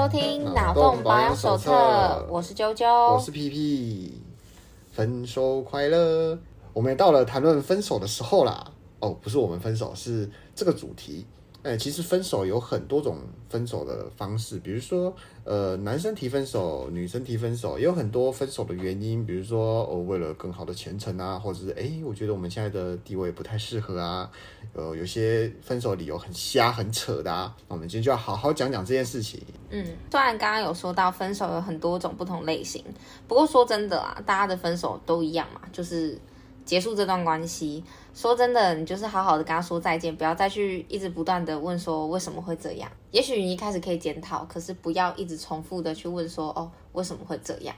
收听脑洞保养手册，我是啾啾，我是皮皮，分手快乐！我们也到了谈论分手的时候啦。哦，不是我们分手，是这个主题。哎，其实分手有很多种分手的方式，比如说，呃，男生提分手，女生提分手，也有很多分手的原因，比如说，哦，为了更好的前程啊，或者是，哎，我觉得我们现在的地位不太适合啊，呃，有些分手理由很瞎、很扯的啊，那我们今天就要好好讲讲这件事情。嗯，虽然刚刚有说到分手有很多种不同类型，不过说真的啊，大家的分手都一样嘛，就是。结束这段关系，说真的，你就是好好的跟他说再见，不要再去一直不断的问说为什么会这样。也许你一开始可以检讨，可是不要一直重复的去问说哦为什么会这样。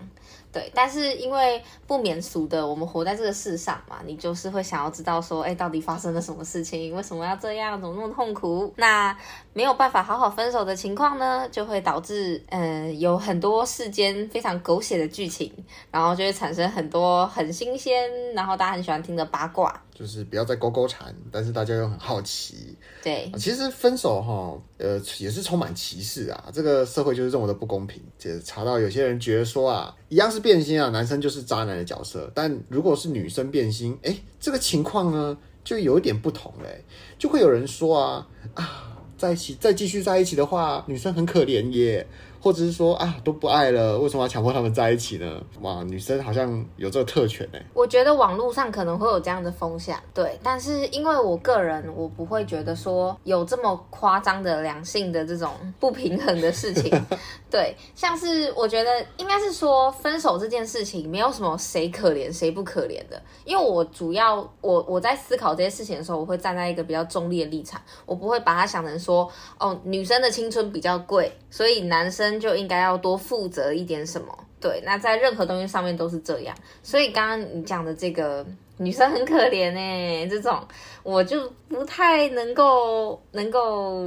对，但是因为不免俗的，我们活在这个世上嘛，你就是会想要知道说，哎，到底发生了什么事情？为什么要这样？怎么那么痛苦？那没有办法好好分手的情况呢，就会导致嗯、呃、有很多世间非常狗血的剧情，然后就会产生很多很新鲜，然后大家很喜欢听的八卦。就是不要再勾勾缠，但是大家又很好奇。对，其实分手哈，呃，也是充满歧视啊。这个社会就是这么的不公平。就查到有些人觉得说啊，一样是变心啊，男生就是渣男的角色，但如果是女生变心，哎，这个情况呢就有一点不同嘞。就会有人说啊啊，在一起再继续在一起的话，女生很可怜耶。或者是说啊，都不爱了，为什么要强迫他们在一起呢？哇，女生好像有这个特权呢。我觉得网络上可能会有这样的风向，对。但是因为我个人，我不会觉得说有这么夸张的良性的这种不平衡的事情。对，像是我觉得应该是说分手这件事情没有什么谁可怜谁不可怜的，因为我主要我我在思考这些事情的时候，我会站在一个比较中立的立场，我不会把它想成说哦，女生的青春比较贵，所以男生。就应该要多负责一点什么，对，那在任何东西上面都是这样，所以刚刚你讲的这个女生很可怜哎，这种我就不太能够能够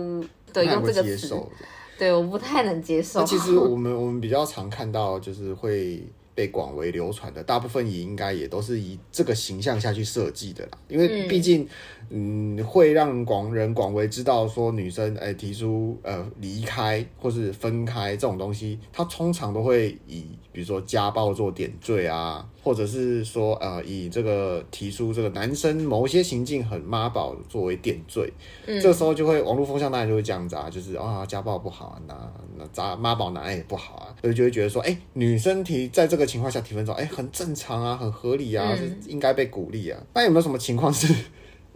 对用这个词，对，我不太能接受。其实 我们我们比较常看到就是会。被广为流传的大部分也应该也都是以这个形象下去设计的啦，因为毕竟，嗯，会让广人广为知道说女生哎提出呃离开或是分开这种东西，它通常都会以比如说家暴做点缀啊，或者是说呃以这个提出这个男生某些行径很妈宝作为点缀，嗯，这时候就会网络风向当然就会这样子啊，就是啊家暴不好啊，那那渣妈宝男也不好啊，所以就会觉得说哎女生提在这个。情况下提分手，哎、欸，很正常啊，很合理啊，嗯、是应该被鼓励啊。那有没有什么情况是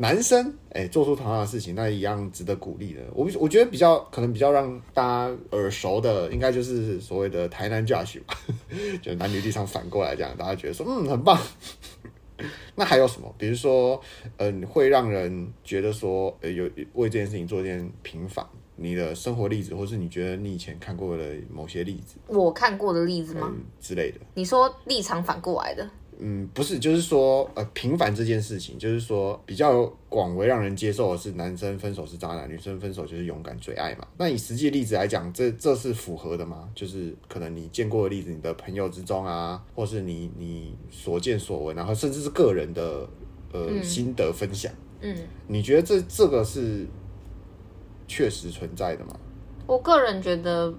男生哎、欸、做出同样的事情，那一样值得鼓励的？我我觉得比较可能比较让大家耳熟的，应该就是所谓的台南 Josh 吧，就男女立场反过来这样，大家觉得说嗯很棒。那还有什么？比如说，嗯、呃，会让人觉得说，呃，有为这件事情做一件平反。你的生活例子，或是你觉得你以前看过的某些例子，我看过的例子吗？嗯、之类的。你说立场反过来的？嗯，不是，就是说，呃，平凡这件事情，就是说比较广为让人接受的是，男生分手是渣男，女生分手就是勇敢追爱嘛。那以实际例子来讲，这这是符合的吗？就是可能你见过的例子，你的朋友之中啊，或是你你所见所闻，然后甚至是个人的呃、嗯、心得分享，嗯，你觉得这这个是？确实存在的吗？我个人觉得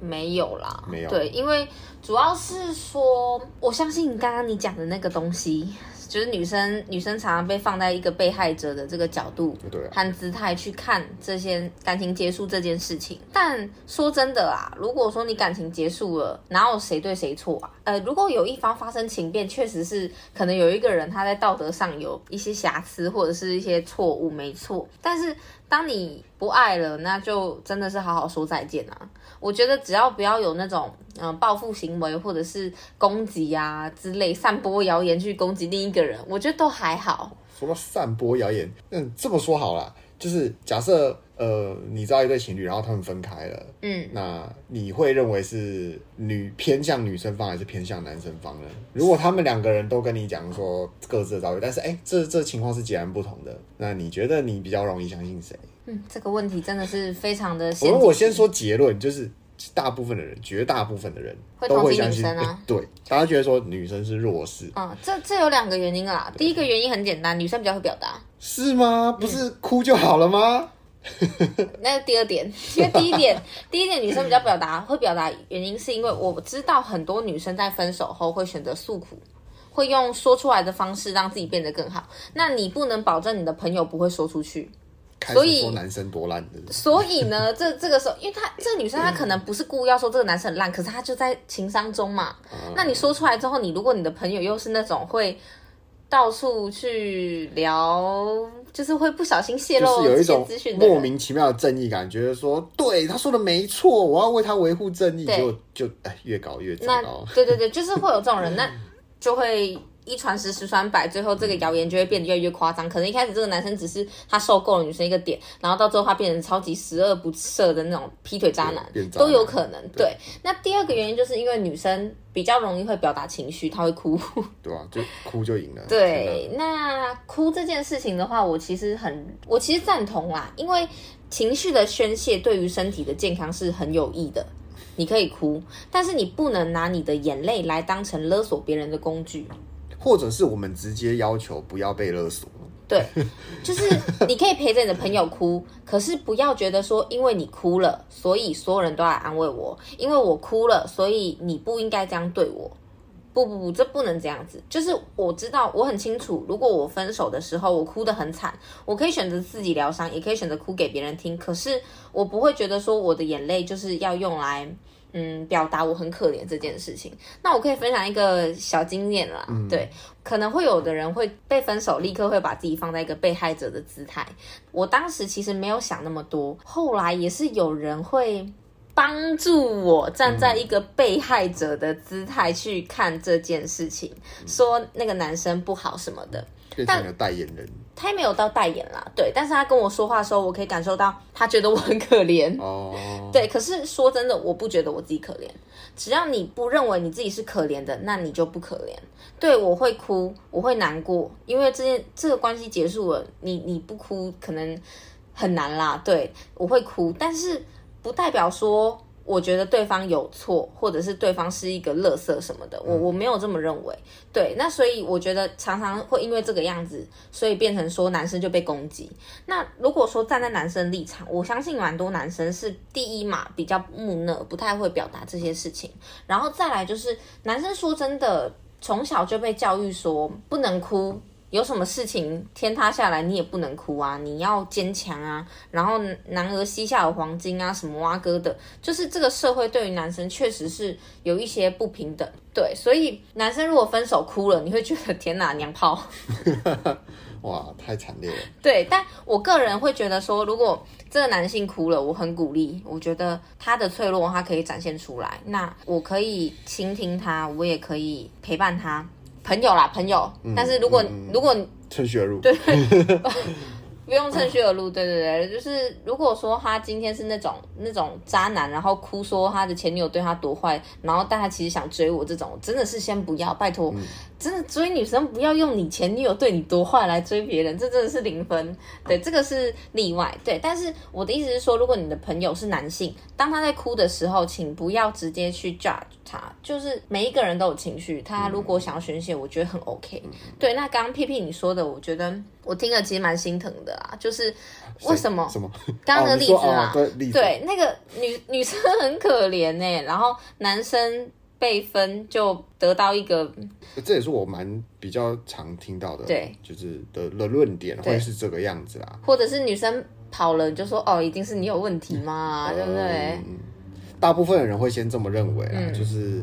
没有啦，没有。对，因为主要是说，我相信刚刚你讲的那个东西。就是女生，女生常常被放在一个被害者的这个角度和姿态去看这些感情结束这件事情。但说真的啊，如果说你感情结束了，哪有谁对谁错啊？呃，如果有一方发生情变，确实是可能有一个人他在道德上有一些瑕疵或者是一些错误，没错。但是当你不爱了，那就真的是好好说再见啊。我觉得只要不要有那种嗯、呃、报复行为或者是攻击呀之类，散播谣言去攻击另一个人，我觉得都还好。说到散播谣言，嗯，这么说好了，就是假设呃你知道一对情侣，然后他们分开了，嗯，那你会认为是女偏向女生方还是偏向男生方呢？如果他们两个人都跟你讲说各自的遭遇，但是哎、欸，这这情况是截然不同的，那你觉得你比较容易相信谁？嗯，这个问题真的是非常的。我我先说结论，就是大部分的人，绝大部分的人都会相信女生啊。欸、对，大家觉得说女生是弱势。嗯，这这有两个原因啦。第一个原因很简单，女生比较会表达。是吗？不是哭就好了吗？那是第二点，因为第一点，第一点女生比较表达会表达原因，是因为我知道很多女生在分手后会选择诉苦，会用说出来的方式让自己变得更好。那你不能保证你的朋友不会说出去。所以说男生多烂的，所以呢，这这个时候，因为她这个女生她可能不是故意要说这个男生很烂，可是她就在情商中嘛。嗯、那你说出来之后，你如果你的朋友又是那种会到处去聊，就是会不小心泄露是有一种，莫名其妙的正义感，觉得说对他说的没错，我要为他维护正义，就就哎越搞越糟糕。对对对，就是会有这种人，那就会。一传十，十传百，最后这个谣言就会变得越来越夸张。可能一开始这个男生只是他受够了女生一个点，然后到最后他变成超级十恶不赦的那种劈腿渣男，都有可能。对，对，那第二个原因就是因为女生比较容易会表达情绪，她会哭。对啊，就哭就赢了。对，那哭这件事情的话，我其实很，我其实赞同啦，因为情绪的宣泄对于身体的健康是很有益的。你可以哭，但是你不能拿你的眼泪来当成勒索别人的工具。或者是我们直接要求不要被勒索。对，就是你可以陪着你的朋友哭，可是不要觉得说，因为你哭了，所以所有人都来安慰我，因为我哭了，所以你不应该这样对我。不不不，这不能这样子。就是我知道，我很清楚，如果我分手的时候我哭得很惨，我可以选择自己疗伤，也可以选择哭给别人听，可是我不会觉得说我的眼泪就是要用来。嗯，表达我很可怜这件事情，那我可以分享一个小经验啦。嗯、对，可能会有的人会被分手，立刻会把自己放在一个被害者的姿态。我当时其实没有想那么多，后来也是有人会帮助我站在一个被害者的姿态去看这件事情，嗯、说那个男生不好什么的。变成了代言人，他也没有到代言啦，对，但是他跟我说话的时候，我可以感受到他觉得我很可怜哦，对，可是说真的，我不觉得我自己可怜，只要你不认为你自己是可怜的，那你就不可怜。对，我会哭，我会难过，因为这件这个关系结束了，你你不哭可能很难啦，对，我会哭，但是不代表说。我觉得对方有错，或者是对方是一个垃圾什么的，我我没有这么认为。对，那所以我觉得常常会因为这个样子，所以变成说男生就被攻击。那如果说站在男生立场，我相信蛮多男生是第一嘛，比较木讷，不太会表达这些事情。然后再来就是男生说真的，从小就被教育说不能哭。有什么事情天塌下来，你也不能哭啊！你要坚强啊！然后男儿膝下有黄金啊，什么挖哥的，就是这个社会对于男生确实是有一些不平等。对，所以男生如果分手哭了，你会觉得 天哪，娘炮！哇，太惨烈了。对，但我个人会觉得说，如果这个男性哭了，我很鼓励，我觉得他的脆弱他可以展现出来，那我可以倾听他，我也可以陪伴他。朋友啦，朋友。嗯、但是如果、嗯、如果趁虚而入，对，不用趁虚而入。对对对，就是如果说他今天是那种那种渣男，然后哭说他的前女友对他多坏，然后但他其实想追我这种，真的是先不要，拜托。嗯真的追女生不要用你前女友对你多坏来追别人，这真的是零分。对，这个是例外。对，但是我的意思是说，如果你的朋友是男性，当他在哭的时候，请不要直接去 judge 他。就是每一个人都有情绪，他如果想要宣泄，我觉得很 OK。对，那刚刚屁屁你说的，我觉得我听了其实蛮心疼的啊。就是为什么？什么？刚刚的例子嘛，哦、对，对，那个女女生很可怜呢、欸，然后男生。被分就得到一个，这也是我蛮比较常听到的，对，就是的的论点会是这个样子啦，或者是女生跑了就说哦，一定是你有问题嘛，嗯、对不对？嗯、大部分的人会先这么认为啊，嗯、就是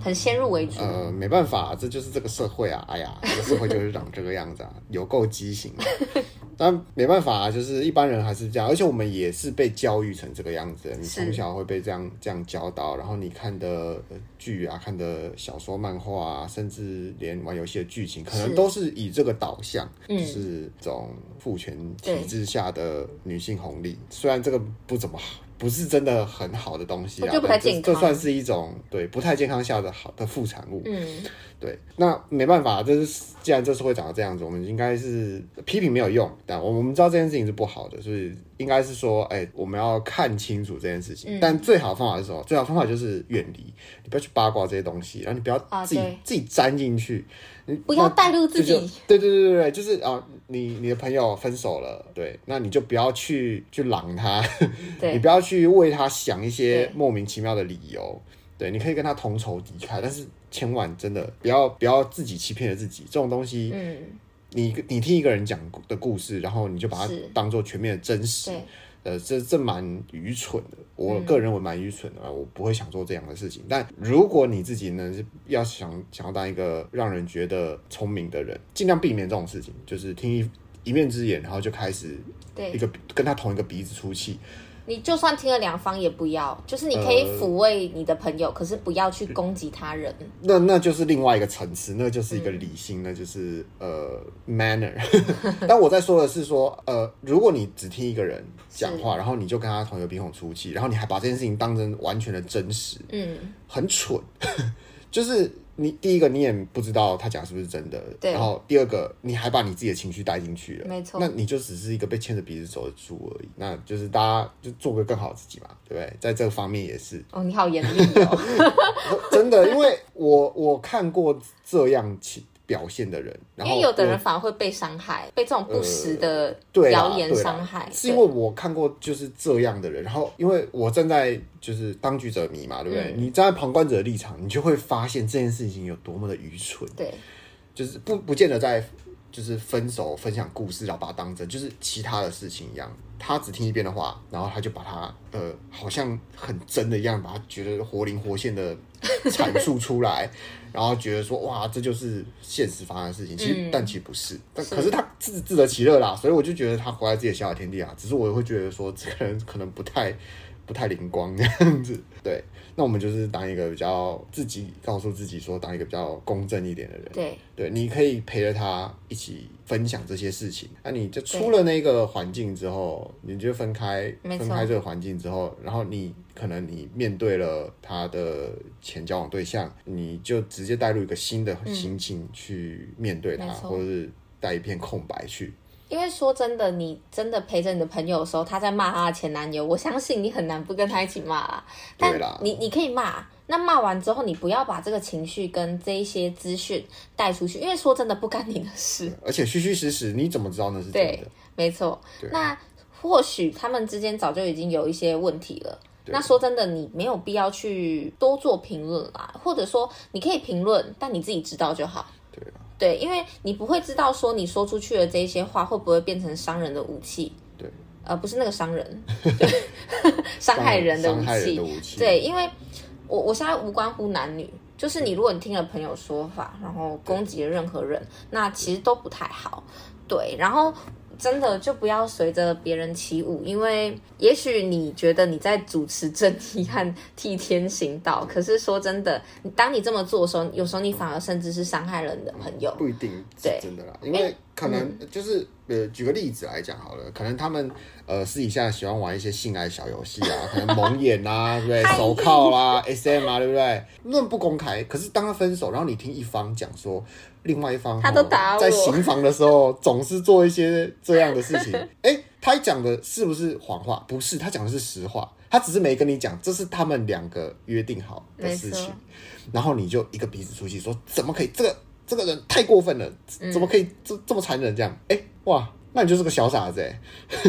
很先入为主。呃，没办法，这就是这个社会啊，哎呀，这个社会就是长这个样子啊，有够畸形。但没办法啊，就是一般人还是这样，而且我们也是被教育成这个样子。你从小会被这样这样教导，然后你看的剧啊、看的小说、漫画啊，甚至连玩游戏的剧情，可能都是以这个导向，是就是这种父权体制下的女性红利。虽然这个不怎么好。不是真的很好的东西啊，就不太健康。这算是一种对不太健康下的好的副产物。嗯，对，那没办法，这是既然这次会长成这样子，我们应该是批评没有用，但我们知道这件事情是不好的，所以应该是说，哎、欸，我们要看清楚这件事情。嗯、但最好的方法是什么？最好的方法就是远离，你不要去八卦这些东西，然后你不要自己、啊、自己粘进去，你不要带入自己。对对对对对，就是啊，你你的朋友分手了，对，那你就不要去去狼他，对你不要去为他想一些莫名其妙的理由。对，你可以跟他同仇敌忾，但是千万真的不要不要自己欺骗了自己。这种东西，嗯，你你听一个人讲的故事，然后你就把它当做全面的真实，呃，这这蛮愚蠢的。我个人认为蛮愚蠢的，嗯，我不会想做这样的事情。但如果你自己呢，要想想要当一个让人觉得聪明的人，尽量避免这种事情，就是听一一面之言，然后就开始一个跟他同一个鼻子出气。你就算听了两方也不要，就是你可以抚慰你的朋友，呃、可是不要去攻击他人。那那就是另外一个层次，那就是一个理性，嗯、那就是呃 manner。但我在说的是说，呃，如果你只听一个人讲话，然后你就跟他同一个鼻孔出气，然后你还把这件事情当成完全的真实，嗯，很蠢，就是。你第一个你也不知道他讲是不是真的，对。然后第二个你还把你自己的情绪带进去了，没错。那你就只是一个被牵着鼻子走的猪而已。那就是大家就做个更好的自己嘛，对不对？在这个方面也是。哦，你好严厉哦。真的，因为我我看过这样情。表现的人，然后因为有的人反而会被伤害，被这种不实的谣言伤害。呃、是因为我看过就是这样的人，然后因为我站在就是当局者迷嘛，对不对？嗯、你站在旁观者的立场，你就会发现这件事情有多么的愚蠢。对，就是不不见得在就是分手分享故事，然后把它当真，就是其他的事情一样。他只听一遍的话，然后他就把它呃，好像很真的一样，把它觉得活灵活现的阐述出来，然后觉得说哇，这就是现实发生的事情。其实，嗯、但其实不是。但可是他自自得其乐啦，所以我就觉得他活在自己的小小天地啊。只是我会觉得说，这个人可能不太不太灵光这样子。对，那我们就是当一个比较自己告诉自己说，当一个比较公正一点的人。对对，你可以陪着他一起。分享这些事情，那你就出了那个环境之后，你就分开，分开这个环境之后，然后你可能你面对了他的前交往对象，你就直接带入一个新的心情去面对他，嗯、或者是带一片空白去。因为说真的，你真的陪着你的朋友的时候，他在骂他的前男友，我相信你很难不跟他一起骂啊。但你你可以骂，那骂完之后，你不要把这个情绪跟这一些资讯带出去，因为说真的不干你的事。而且虚虚实实，你怎么知道那是真的？对，没错。那或许他们之间早就已经有一些问题了。那说真的，你没有必要去多做评论啦，或者说你可以评论，但你自己知道就好。对，因为你不会知道说你说出去的这些话会不会变成伤人的武器。对，呃，不是那个伤人，伤害人的武器。武器对，因为我我现在无关乎男女，就是你如果你听了朋友说法，然后攻击了任何人，那其实都不太好。对，然后。真的就不要随着别人起舞，因为也许你觉得你在主持正义和替天行道，可是说真的，当你这么做的时候，有时候你反而甚至是伤害了你的朋友。不一定，对，真的啦，因为可能就是呃，举个例子来讲好了，可能他们呃私底下喜欢玩一些性爱小游戏啊，可能蒙眼啊，对不对？手铐啦，SM 啊，对不对？那不公开，可是当他分手，然后你听一方讲说。另外一方，他都打我，在行房的时候总是做一些这样的事情。哎、欸，他讲的是不是谎话？不是，他讲的是实话。他只是没跟你讲，这是他们两个约定好的事情。然后你就一个鼻子出气，说怎么可以？这个这个人太过分了，怎么可以这这么残忍？这样，哎、欸，哇，那你就是个小傻子哎，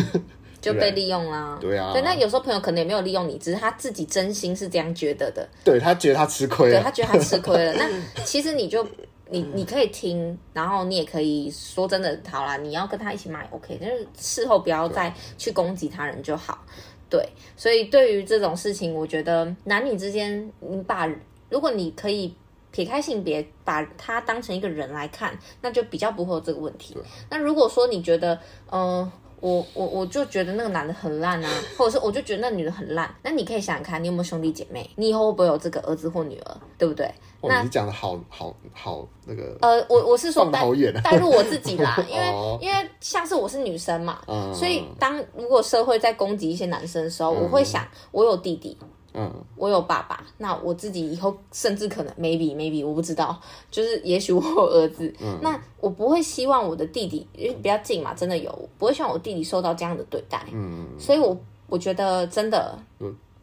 就被利用啦。对啊，对，那有时候朋友可能也没有利用你，只是他自己真心是这样觉得的。对，他觉得他吃亏了，对，他觉得他吃亏了。那其实你就。你你可以听，然后你也可以说真的，好啦，你要跟他一起骂，OK，就是事后不要再去攻击他人就好。对，所以对于这种事情，我觉得男女之间，你把如果你可以撇开性别，把他当成一个人来看，那就比较不会有这个问题。那如果说你觉得，嗯、呃。我我我就觉得那个男的很烂啊，或者是我就觉得那女的很烂。那你可以想想看，你有没有兄弟姐妹？你以后会不会有这个儿子或女儿？对不对？哦、那你讲的好好好那个。呃，我我是说带好远 带入我自己啦，因为、哦、因为像是我是女生嘛，嗯、所以当如果社会在攻击一些男生的时候，嗯、我会想我有弟弟，嗯，我有爸爸，那我自己以后甚至可能 maybe maybe 我不知道，就是也许我有儿子，嗯，那我不会希望我的弟弟，因为比较近嘛，真的有，不会希望我弟弟受到这样的对待，嗯，所以我我觉得真的。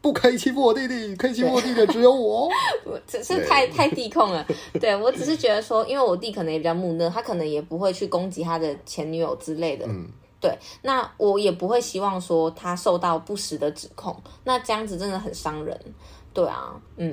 不可以欺负我弟弟，可以欺负我弟弟的只有我。我只是太太弟控了，对，我只是觉得说，因为我弟可能也比较木讷，他可能也不会去攻击他的前女友之类的。嗯，对，那我也不会希望说他受到不实的指控，那这样子真的很伤人。对啊，嗯，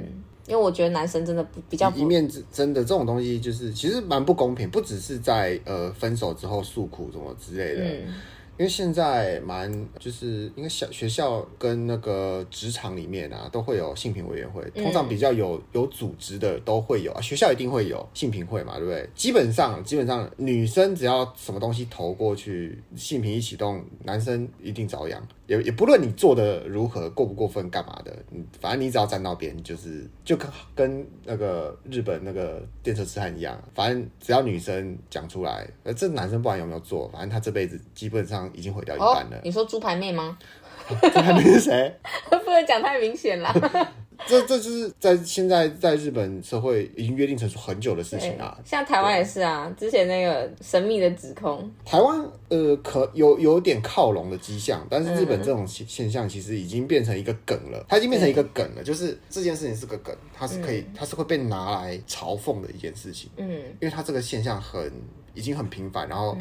因为我觉得男生真的不比较不一面之，真的这种东西就是其实蛮不公平，不只是在呃分手之后诉苦什么之类的。嗯因为现在蛮就是，因为小学校跟那个职场里面啊，都会有性平委员会，通常比较有有组织的都会有啊。学校一定会有性平会嘛，对不对？基本上基本上，女生只要什么东西投过去，性平一启动，男生一定遭殃。也也不论你做的如何，过不过分，干嘛的，反正你只要站到边，就是就跟跟那个日本那个电车痴汉一样，反正只要女生讲出来，呃，这男生不管有没有做，反正他这辈子基本上已经毁掉一半了。哦，你说猪排妹吗？猪排妹是谁？不能讲太明显了。这这就是在现在在日本社会已经约定成熟很久的事情啊。像台湾也是啊，之前那个神秘的指控，台湾呃可有有点靠拢的迹象，但是日本这种现象其实已经变成一个梗了，它已经变成一个梗了，就是这件事情是个梗，它是可以它是会被拿来嘲讽的一件事情，嗯，因为它这个现象很已经很频繁，然后。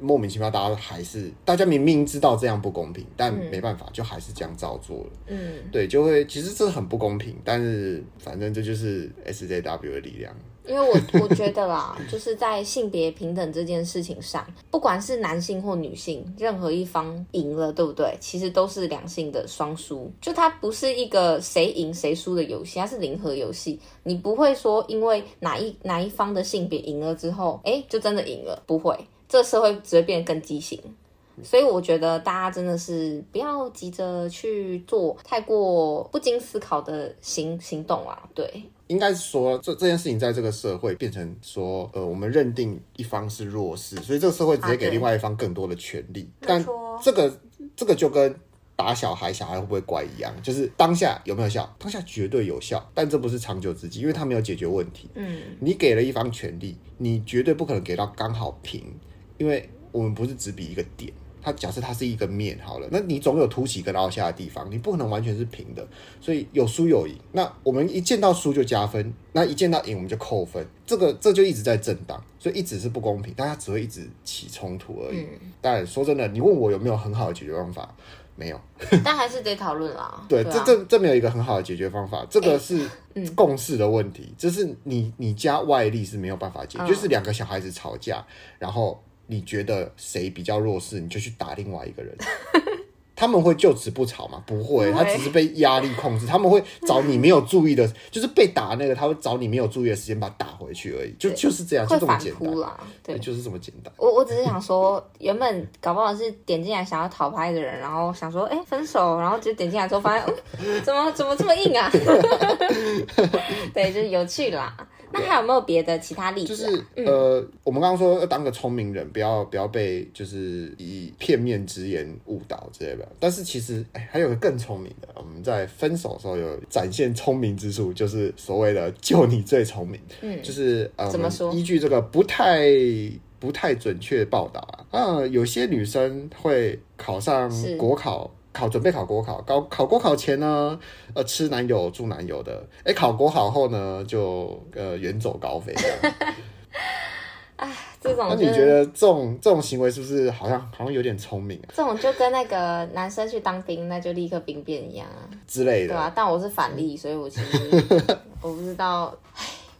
莫名其妙，大家还是大家明明知道这样不公平，但没办法，就还是这样照做了。嗯，对，就会其实这很不公平，但是反正这就是 SJW 的力量。因为我 我觉得啦，就是在性别平等这件事情上，不管是男性或女性，任何一方赢了，对不对？其实都是两性的双输，就它不是一个谁赢谁输的游戏，它是零和游戏。你不会说因为哪一哪一方的性别赢了之后，哎，就真的赢了，不会。这社会只会变得更畸形，所以我觉得大家真的是不要急着去做太过不经思考的行行动啊。对，应该是说这这件事情在这个社会变成说，呃，我们认定一方是弱势，所以这个社会直接给另外一方更多的权利。啊、但这个这个就跟打小孩，小孩会不会乖一样，就是当下有没有效？当下绝对有效，但这不是长久之计，因为他没有解决问题。嗯，你给了一方权利，你绝对不可能给到刚好平。因为我们不是只比一个点，它假设它是一个面好了，那你总有凸起跟凹下的地方，你不可能完全是平的，所以有输有赢。那我们一见到输就加分，那一见到赢我们就扣分，这个这就一直在震荡，所以一直是不公平，大家只会一直起冲突而已。嗯、但说真的，你问我有没有很好的解决方法？没有，但还是得讨论啦。对，这这这没有一个很好的解决方法，这个是共识的问题，就、欸嗯、是你你加外力是没有办法解决，嗯、就是两个小孩子吵架，然后。你觉得谁比较弱势，你就去打另外一个人。他们会就此不吵吗？不会，他只是被压力控制。他们会找你没有注意的，就是被打那个，他会找你没有注意的时间把他打回去而已。就就是这样，就这么简单啦。对，就是这么简单。我我只是想说，原本搞不好是点进来想要讨拍的人，然后想说，哎，分手，然后就点进来之后发现，怎么怎么这么硬啊？对，就是有趣啦。那还有没有别的其他例子？就是呃，我们刚刚说要当个聪明人，不要不要被就是以片面之言误导之类的。但是其实哎，还有个更聪明的，我们在分手的时候有展现聪明之处，就是所谓的“就你最聪明”。嗯，就是呃，怎么说？依据这个不太不太准确报道啊，啊，有些女生会考上国考。考准备考国考，考考国考前呢，呃，吃男友住男友的，哎，考国考后呢，就呃远走高飞。哎，这种、就是，那你觉得这种这种行为是不是好像好像有点聪明啊？这种就跟那个男生去当兵，那就立刻兵变一样啊之类的，对啊，但我是反例，所以我其实 我不知道。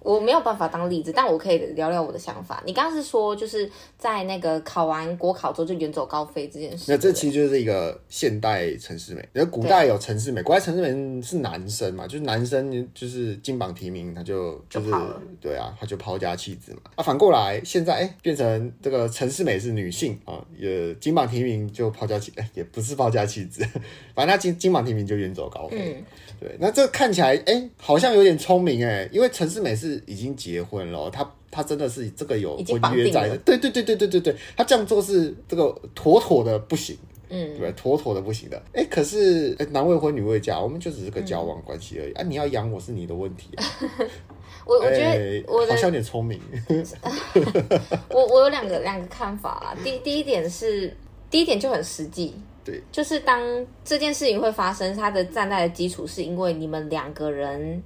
我没有办法当例子，但我可以聊聊我的想法。你刚刚是说，就是在那个考完国考之后就远走高飞这件事。那这其实就是一个现代陈世美。因为古代有陈世美，古代陈世美是男生嘛，就是男生就是金榜题名，他就就是就对啊，他就抛家弃子嘛。啊，反过来现在哎变成这个陈世美是女性啊，也金榜题名就抛家弃，哎 也不是抛家弃子，反正他金金榜题名就远走高飞。嗯对，那这看起来，哎、欸，好像有点聪明哎，因为陈世美是已经结婚了，他他真的是这个有婚约在的，对对对对对对对，他这样做是这个妥妥的不行，嗯，对，妥妥的不行的。哎，可是男未婚女未嫁，我们就只是个交往关系而已、嗯、啊！你要养我是你的问题啊。我我觉得我好像有点聪明。我我有两个两个看法啊。第第一点是，第一点就很实际，对，就是当这件事情会发生，它的站在的基础是因为你们两个人，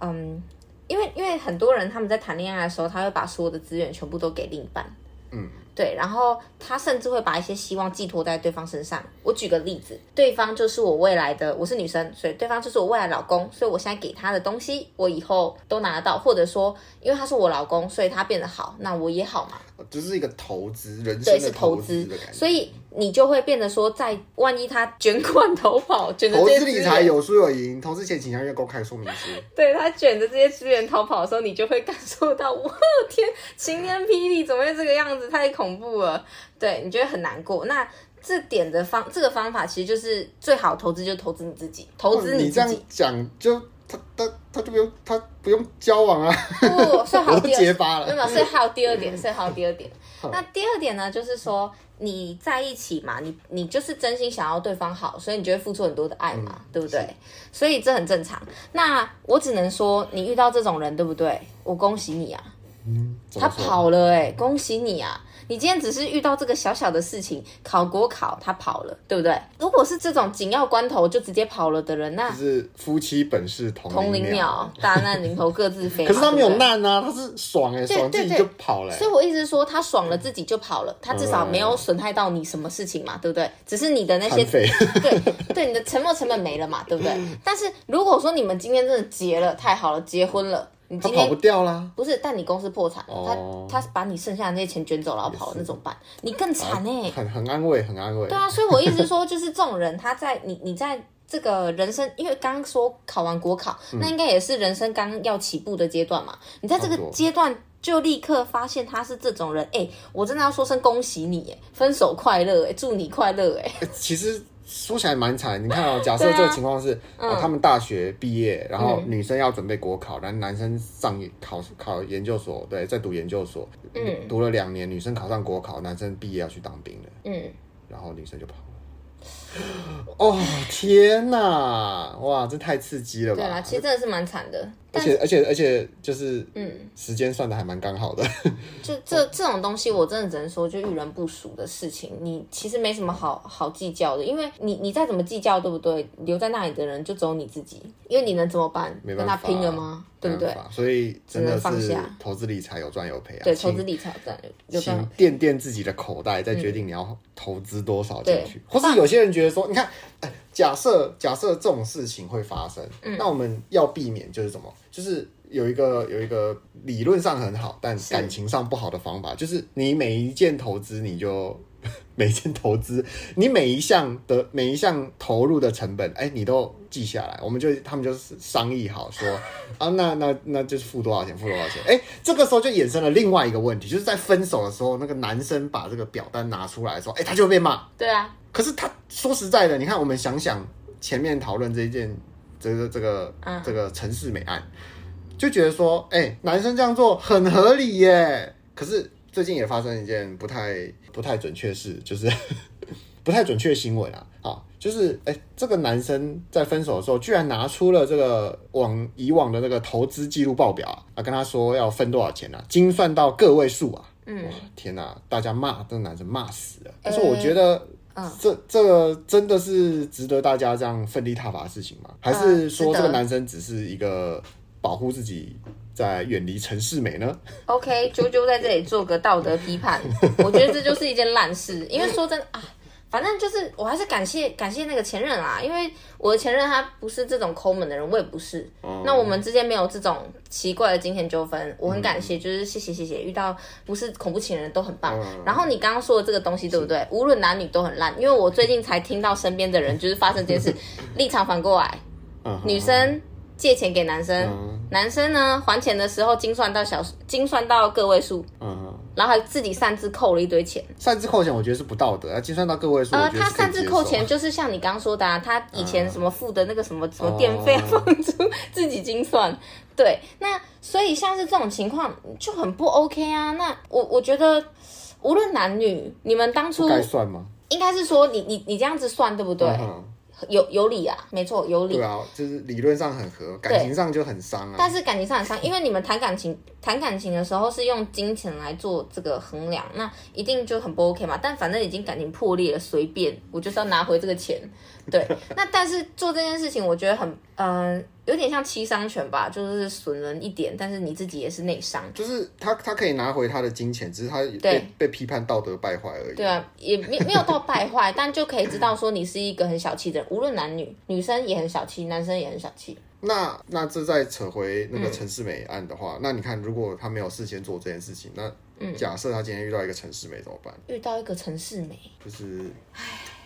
嗯，因为因为很多人他们在谈恋爱的时候，他会把所有的资源全部都给另一半，嗯。对，然后他甚至会把一些希望寄托在对方身上。我举个例子，对方就是我未来的，我是女生，所以对方就是我未来老公，所以我现在给他的东西，我以后都拿得到，或者说，因为他是我老公，所以他变得好，那我也好嘛。就是一个投资，人生对是投资的感觉，所以你就会变得说，在万一他卷款逃跑，卷投资理财有输有赢，投资前请详阅公开说明书。对，他卷着这些资源逃跑的时候，你就会感受到，我天，晴天霹雳，怎么会这个样子？太恐怖了，对，你觉得很难过。那这点的方，这个方法其实就是最好投资，就投资你自己，投资你自己。你这样讲就。他他他就不用他不用交往啊，不，所以还有 第二，结巴了。没有，所以还有第二点，所以还有第二点。那第二点呢，就是说你在一起嘛，你你就是真心想要对方好，所以你就会付出很多的爱嘛，嗯、对不对？所以这很正常。那我只能说，你遇到这种人，对不对？我恭喜你啊，嗯，他跑了哎、欸，恭喜你啊。你今天只是遇到这个小小的事情，考国考他跑了，对不对？如果是这种紧要关头就直接跑了的人，那就是夫妻本是同同林鸟，大难临头各自飞。可是他没有难啊，他是爽哎、欸，爽自己就跑了、欸。所以我意思是说，他爽了自己就跑了，他至少没有损害到你什么事情嘛，对不对？只是你的那些 对对，你的沉没成本没了嘛，对不对？但是如果说你们今天真的结了，太好了，结婚了。你今天他跑不掉啦，不是？但你公司破产了，哦、他他把你剩下的那些钱卷走了，然后跑了，那怎么办？你更惨哎、欸！很很安慰，很安慰。对啊，所以我一直说，就是这种人，他在你你在这个人生，因为刚刚说考完国考，嗯、那应该也是人生刚要起步的阶段嘛。你在这个阶段就立刻发现他是这种人，哎、欸，我真的要说声恭喜你，哎，分手快乐，哎，祝你快乐，哎。其实。说起来蛮惨，你看哦，假设这个情况是，啊哦、他们大学毕业，然后女生要准备国考，然后男生上考考研究所，对，在读研究所，嗯，读了两年，女生考上国考，男生毕业要去当兵了，嗯，然后女生就跑了。哦天哪，哇，这太刺激了吧！对啊，其实真的是蛮惨的。而且而且而且就是，嗯，时间算的还蛮刚好的。就这这种东西，我真的只能说，就遇人不淑的事情，你其实没什么好好计较的，因为你你再怎么计较，对不对？留在那里的人就只有你自己，因为你能怎么办？没办法，跟他拼了吗？对不对？所以真的是投资理财有赚有赔啊。对，投资理财有赚有赔。请掂掂自己的口袋，再决定你要投资多少进去。或是有些人觉得说，你看，假设假设这种事情会发生，那我们要避免就是什么？就是有一个有一个理论上很好，但感情上不好的方法，是就是你每一件投资，你就 每一件投资，你每一项的每一项投入的成本，哎、欸，你都记下来。我们就他们就是商议好说 啊，那那那就是付多少钱，付多少钱。哎、欸，这个时候就衍生了另外一个问题，就是在分手的时候，那个男生把这个表单拿出来的时候，哎、欸，他就会被骂。对啊。可是他说实在的，你看我们想想前面讨论这一件。这个这个这个陈世美案，就觉得说，哎、欸，男生这样做很合理耶。可是最近也发生一件不太不太准确事，就是 不太准确新闻啊。啊，就是哎、欸，这个男生在分手的时候，居然拿出了这个往以往的那个投资记录报表啊，跟他说要分多少钱啊，精算到个位数啊。嗯，哇，天哪，大家骂这个男生骂死了。但是我觉得。这这个真的是值得大家这样奋力踏伐的事情吗？还是说这个男生只是一个保护自己，在远离陈世美呢？OK，啾啾在这里做个道德批判，我觉得这就是一件烂事。因为说真的啊。反正就是，我还是感谢感谢那个前任啦，因为我的前任他不是这种抠门的人，我也不是。嗯、那我们之间没有这种奇怪的金钱纠纷，我很感谢，嗯、就是谢谢谢谢，遇到不是恐怖情人都很棒。嗯、然后你刚刚说的这个东西对不对？无论男女都很烂，因为我最近才听到身边的人就是发生这件事，立场反过来，嗯、女生借钱给男生，嗯、男生呢还钱的时候精算到小精算到个位数。嗯然后还自己擅自扣了一堆钱，擅自扣钱，我觉得是不道德啊！计算到个位数，呃，他擅自扣钱，就是像你刚刚说的，啊，他以前什么付的那个什么什么电费、房租，自己精算。对，那所以像是这种情况就很不 OK 啊！那我我觉得无论男女，你们当初该算吗？应该是说你你你这样子算对不对？嗯有有理啊，没错，有理。对啊，就是理论上很合，感情上就很伤啊。但是感情上很伤，因为你们谈感情谈感情的时候是用金钱来做这个衡量，那一定就很不 OK 嘛。但反正已经感情破裂了，随便，我就是要拿回这个钱。对，那但是做这件事情，我觉得很嗯、呃，有点像七伤拳吧，就是损人一点，但是你自己也是内伤。就是他他可以拿回他的金钱，只是他被被批判道德败坏而已。对啊，也没没有到败坏，但就可以知道说你是一个很小气的人，无论男女，女生也很小气，男生也很小气。那那这再扯回那个陈世美案的话，嗯、那你看，如果他没有事先做这件事情，那假设他今天遇到一个陈世美怎么办？遇到一个陈世美，就是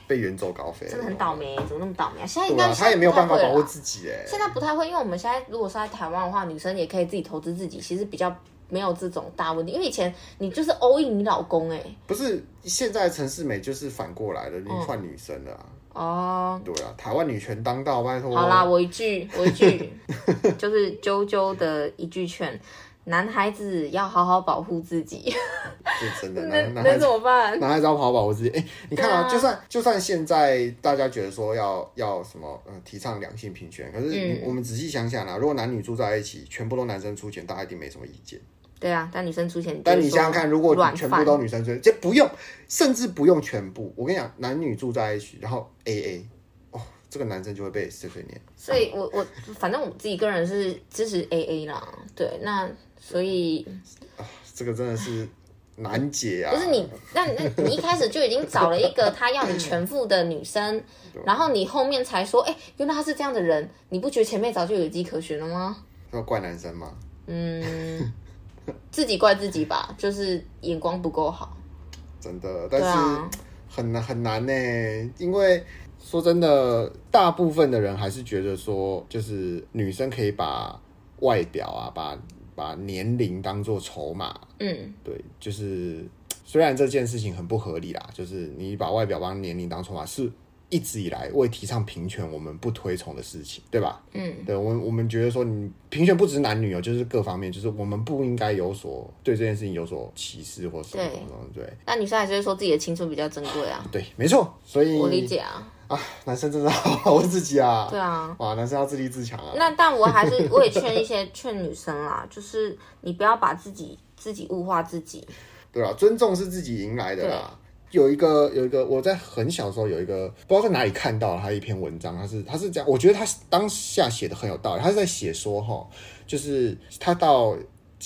被远走高飞，真的很倒霉，怎么那么倒霉啊？现在应该、啊、他也没有办法保护自己哎。现在不太会，因为我们现在如果是在台湾的话，女生也可以自己投资自己，其实比较没有这种大问题。因为以前你就是 all in 你老公哎，不是现在陈世美就是反过来的，你换女生了哦。对啊，台湾女权当道，拜托。好啦，我一句我一句，就是啾啾的一句劝。男孩子要好好保护自己，是真的。那那怎么办？男孩子要好好保护自己。哎、欸，你看啊，啊就算就算现在大家觉得说要要什么呃提倡两性平权，可是我们仔细想想啊，如果男女住在一起，全部都男生出钱，大家一定没什么意见。对啊，但女生出钱。但你想想看，如果全部都女生出钱，就不用，甚至不用全部。我跟你讲，男女住在一起，然后 A A，哦，这个男生就会被碎碎念。所以我我反正我自己个人是支持 A A 啦。对，那。所以，啊，这个真的是难解啊！不是你，那那你一开始就已经找了一个他要你全付的女生，然后你后面才说，哎、欸，原来他是这样的人，你不觉得前面早就有迹可循了吗？要怪男生吗？嗯，自己怪自己吧，就是眼光不够好。真的，但是很难很难呢，因为说真的，大部分的人还是觉得说，就是女生可以把外表啊，把。把年龄当做筹码，嗯，对，就是虽然这件事情很不合理啦，就是你把外表帮年龄当筹码，是一直以来为提倡平权我们不推崇的事情，对吧？嗯，对，我们我们觉得说你平权不只是男女哦，就是各方面，就是我们不应该有所对这件事情有所歧视或什么什么，对。那女生还是会说自己的青春比较珍贵啊，对，没错，所以我理解啊。啊，男生真的好好自己啊！对啊，哇，男生要自立自强啊。那但我还是 我也劝一些劝女生啦，就是你不要把自己自己物化自己。对啊，尊重是自己赢来的啦。有一个有一个，我在很小的时候有一个不知道在哪里看到他一篇文章，他是他是这样，我觉得他当下写的很有道理。他是在写说哈，就是他到。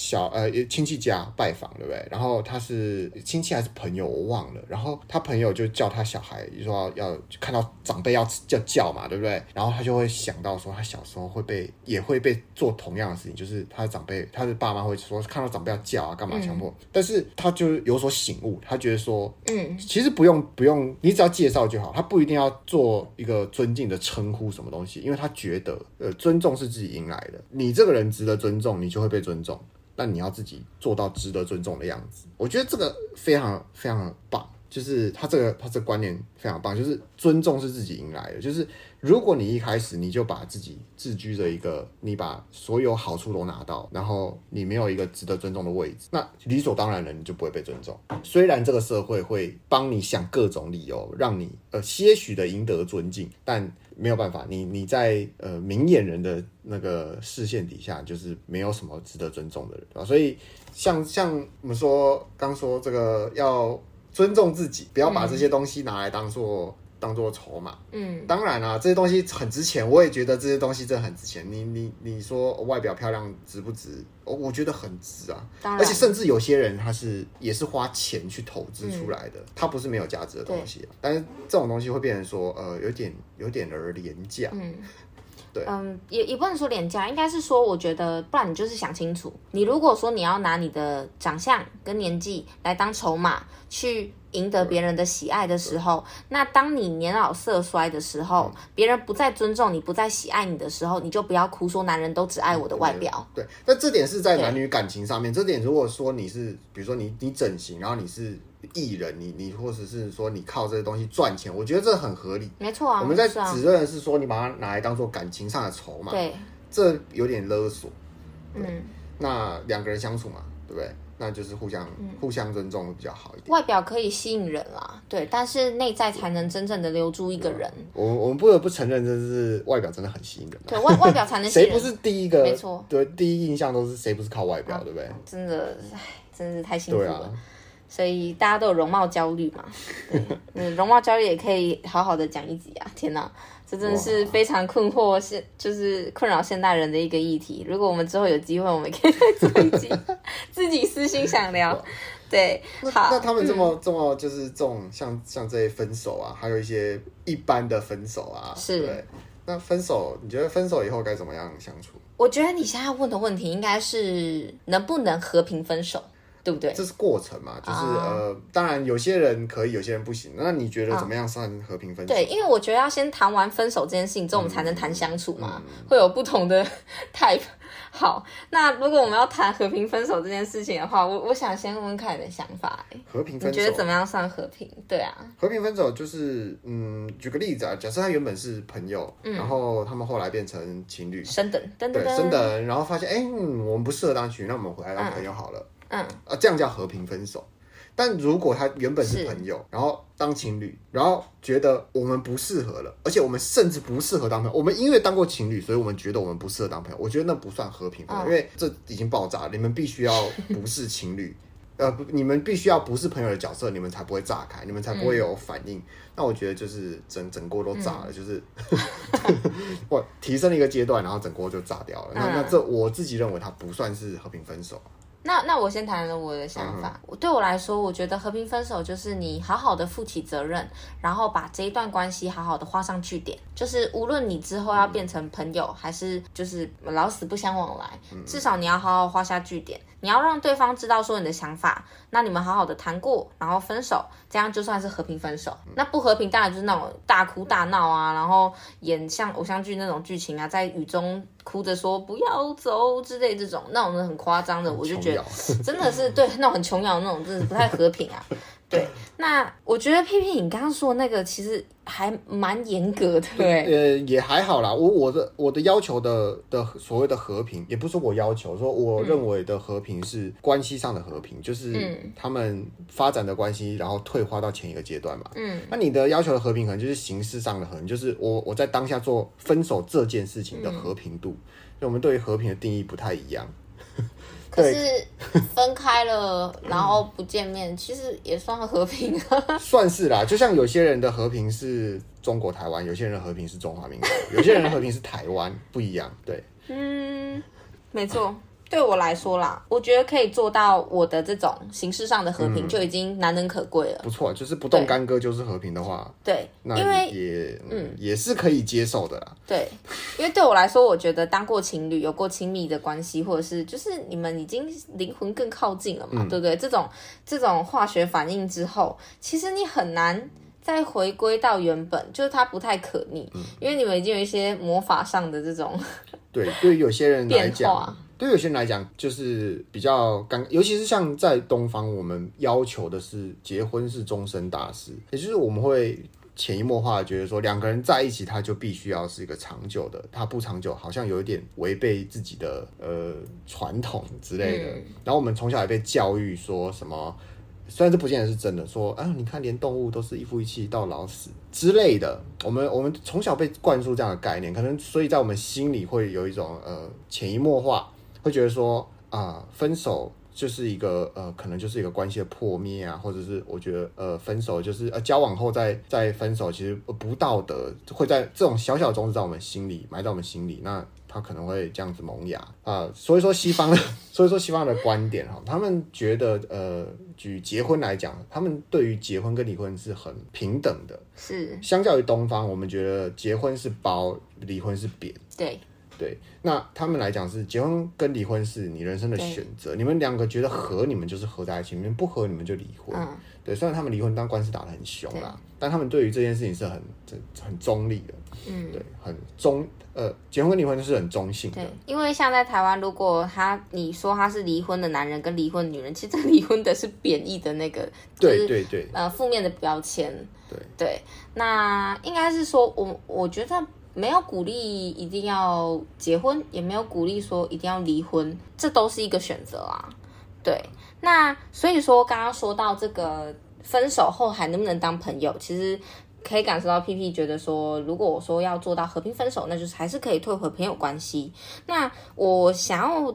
小呃亲戚家拜访，对不对？然后他是亲戚还是朋友，我忘了。然后他朋友就叫他小孩，就说要，要看到长辈要叫叫嘛，对不对？然后他就会想到说，他小时候会被也会被做同样的事情，就是他的长辈，他的爸妈会说看到长辈要叫啊，干嘛强迫？嗯、但是他就有所醒悟，他觉得说，嗯，其实不用不用，你只要介绍就好，他不一定要做一个尊敬的称呼什么东西，因为他觉得呃尊重是自己赢来的，你这个人值得尊重，你就会被尊重。但你要自己做到值得尊重的样子，我觉得这个非常非常棒，就是他这个他这个观念非常棒，就是尊重是自己赢来的。就是如果你一开始你就把自己自居着一个，你把所有好处都拿到，然后你没有一个值得尊重的位置，那理所当然的你就不会被尊重。虽然这个社会会帮你想各种理由，让你呃些许的赢得尊敬，但。没有办法，你你在呃明眼人的那个视线底下，就是没有什么值得尊重的人，对吧？所以像像我们说刚说这个要尊重自己，不要把这些东西拿来当做。当做筹码，嗯，当然啦、啊，这些东西很值钱，我也觉得这些东西真的很值钱。你你你说外表漂亮值不值？我我觉得很值啊，当然，而且甚至有些人他是也是花钱去投资出来的，他、嗯、不是没有价值的东西，对。但是这种东西会变成说，呃，有点有点而廉价，嗯。对。嗯，也也不能说廉价，应该是说，我觉得，不然你就是想清楚。你如果说你要拿你的长相跟年纪来当筹码，去赢得别人的喜爱的时候，那当你年老色衰的时候，别人不再尊重你，不再喜爱你的时候，你就不要哭说男人都只爱我的外表。对，那这点是在男女感情上面。这点如果说你是，比如说你你整形，然后你是。艺人，你你或者是说你靠这些东西赚钱，我觉得这很合理。没错啊，我们在指认的是说你把它拿来当做感情上的筹码，对，这有点勒索。嗯，那两个人相处嘛，对不对？那就是互相、嗯、互相尊重会比较好一点。外表可以吸引人啦，对，但是内在才能真正的留住一个人。我我们不得不承认，就是外表真的很吸引人。对外外表才能吸引人。谁不是第一个？没错，对，第一印象都是谁不是靠外表，啊、对不对？真的，唉，真是太幸福了。所以大家都有容貌焦虑嘛？嗯，容貌焦虑也可以好好的讲一集啊！天哪，这真的是非常困惑现，就是困扰现代人的一个议题。如果我们之后有机会，我们可以再做一集，自己私心想聊。对，好，那他们这么、嗯、这么就是这种像像这些分手啊，还有一些一般的分手啊，是对。那分手，你觉得分手以后该怎么样相处？我觉得你现在要问的问题应该是能不能和平分手。对不对？这是过程嘛，就是、uh, 呃，当然有些人可以，有些人不行。那你觉得怎么样算和平分手？对，因为我觉得要先谈完分手这件事情之后，我们才能谈相处嘛，嗯、会有不同的 type。好，那如果我们要谈和平分手这件事情的话，我我想先问问看你的想法。和平分手，你觉得怎么样算和平？对啊，和平分手就是，嗯，举个例子啊，假设他原本是朋友，嗯、然后他们后来变成情侣，升等，对，升等，然后发现，哎，嗯，我们不适合当情侣，那我们回来当朋友好了。嗯嗯，啊，这样叫和平分手。但如果他原本是朋友，然后当情侣，然后觉得我们不适合了，而且我们甚至不适合当朋友，我们因为当过情侣，所以我们觉得我们不适合当朋友。我觉得那不算和平分手，因为这已经爆炸了。你们必须要不是情侣，呃，你们必须要不是朋友的角色，你们才不会炸开，你们才不会有反应。那我觉得就是整整锅都炸了，就是 我提升了一个阶段，然后整锅就炸掉了。那那这我自己认为它不算是和平分手。那那我先谈了我的想法。Uh. 对我来说，我觉得和平分手就是你好好的负起责任，然后把这一段关系好好的画上句点。就是无论你之后要变成朋友，还是就是老死不相往来，至少你要好好画下句点。你要让对方知道说你的想法，那你们好好的谈过，然后分手，这样就算是和平分手。那不和平当然就是那种大哭大闹啊，然后演像偶像剧那种剧情啊，在雨中哭着说不要走之类这种，那种很夸张的，我就觉得 真的是对那种很琼瑶那种，真的是不太和平啊。对，那我觉得 P P 你刚刚说的那个其实还蛮严格的，对，呃，也还好啦。我我的我的要求的的所谓的和平，也不是我要求，说我认为的和平是关系上的和平，嗯、就是他们发展的关系，然后退化到前一个阶段嘛。嗯，那你的要求的和平，可能就是形式上的和平，就是我我在当下做分手这件事情的和平度，就、嗯、我们对于和平的定义不太一样。可是分开了，然后不见面，其实也算和平啊。算是啦，就像有些人的和平是中国台湾，有些人的和平是中华民国，有些人的和平是台湾，不一样。对，嗯，没错。对我来说啦，我觉得可以做到我的这种形式上的和平，就已经难能可贵了。嗯、不错，就是不动干戈就是和平的话，对，那因为也嗯也是可以接受的啦。对，因为对我来说，我觉得当过情侣，有过亲密的关系，或者是就是你们已经灵魂更靠近了嘛，嗯、对不对？这种这种化学反应之后，其实你很难再回归到原本，就是它不太可逆，嗯、因为你们已经有一些魔法上的这种对，对于有些人来讲。化对有些人来讲，就是比较尴，尤其是像在东方，我们要求的是结婚是终身大事，也就是我们会潜移默化的觉得说，两个人在一起，他就必须要是一个长久的，他不长久，好像有一点违背自己的呃传统之类的。嗯、然后我们从小也被教育说什么，虽然这不见得是真的，说啊，你看连动物都是一夫一妻到老死之类的，我们我们从小被灌输这样的概念，可能所以在我们心里会有一种呃潜移默化。会觉得说啊、呃，分手就是一个呃，可能就是一个关系的破灭啊，或者是我觉得呃，分手就是呃，交往后再再分手，其实不道德，会在这种小小的种子在我们心里埋在我们心里，那他可能会这样子萌芽啊、呃。所以说西方的，所以说西方的观点哈，他们觉得呃，举结婚来讲，他们对于结婚跟离婚是很平等的，是相较于东方，我们觉得结婚是包，离婚是扁，对。对，那他们来讲是结婚跟离婚是你人生的选择，你们两个觉得合，你们就是合在一起；你们不合，你们就离婚。嗯、对，虽然他们离婚当官司打得很凶啦，对但他们对于这件事情是很很中立的。嗯，对，很中呃，结婚跟离婚就是很中性的。对，因为像在台湾，如果他你说他是离婚的男人跟离婚的女人，其实离婚的是贬义的那个，对对对，呃，负面的标签。对对，那应该是说我我觉得。没有鼓励一定要结婚，也没有鼓励说一定要离婚，这都是一个选择啊。对，那所以说刚刚说到这个分手后还能不能当朋友，其实可以感受到 P P 觉得说，如果我说要做到和平分手，那就是还是可以退回朋友关系。那我想要